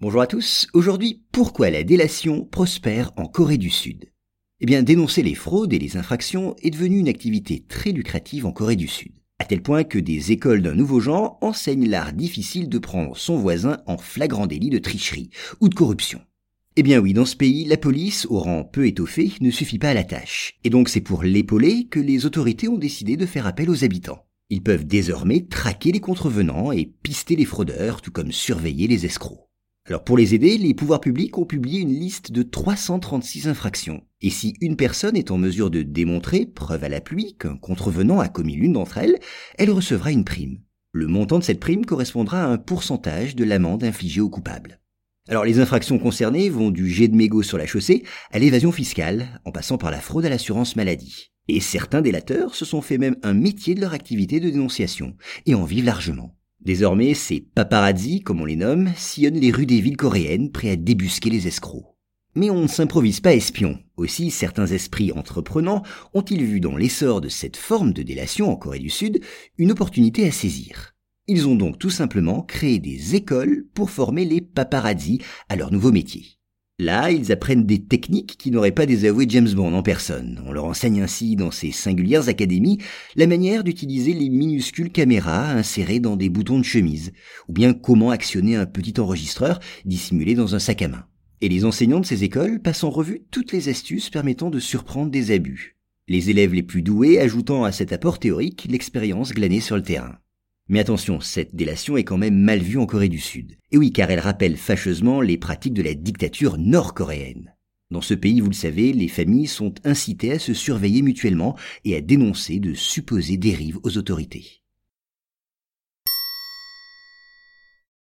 Bonjour à tous, aujourd'hui pourquoi la délation prospère en Corée du Sud? Eh bien dénoncer les fraudes et les infractions est devenu une activité très lucrative en Corée du Sud, à tel point que des écoles d'un nouveau genre enseignent l'art difficile de prendre son voisin en flagrant délit de tricherie ou de corruption. Eh bien oui, dans ce pays, la police, au rang peu étoffé, ne suffit pas à la tâche. Et donc c'est pour l'épauler que les autorités ont décidé de faire appel aux habitants. Ils peuvent désormais traquer les contrevenants et pister les fraudeurs, tout comme surveiller les escrocs. Alors pour les aider, les pouvoirs publics ont publié une liste de 336 infractions. Et si une personne est en mesure de démontrer, preuve à la pluie, qu'un contrevenant a commis l'une d'entre elles, elle recevra une prime. Le montant de cette prime correspondra à un pourcentage de l'amende infligée au coupable. Alors les infractions concernées vont du jet de mégot sur la chaussée à l'évasion fiscale, en passant par la fraude à l'assurance maladie. Et certains délateurs se sont fait même un métier de leur activité de dénonciation, et en vivent largement. Désormais, ces paparazzi, comme on les nomme, sillonnent les rues des villes coréennes, prêts à débusquer les escrocs. Mais on ne s'improvise pas espion. Aussi, certains esprits entreprenants ont-ils vu dans l'essor de cette forme de délation en Corée du Sud une opportunité à saisir. Ils ont donc tout simplement créé des écoles pour former les paparazzi à leur nouveau métier. Là, ils apprennent des techniques qui n'auraient pas désavoué James Bond en personne. On leur enseigne ainsi dans ces singulières académies la manière d'utiliser les minuscules caméras insérées dans des boutons de chemise, ou bien comment actionner un petit enregistreur dissimulé dans un sac à main. Et les enseignants de ces écoles passent en revue toutes les astuces permettant de surprendre des abus. Les élèves les plus doués ajoutant à cet apport théorique l'expérience glanée sur le terrain. Mais attention, cette délation est quand même mal vue en Corée du Sud. Et oui, car elle rappelle fâcheusement les pratiques de la dictature nord-coréenne. Dans ce pays, vous le savez, les familles sont incitées à se surveiller mutuellement et à dénoncer de supposées dérives aux autorités.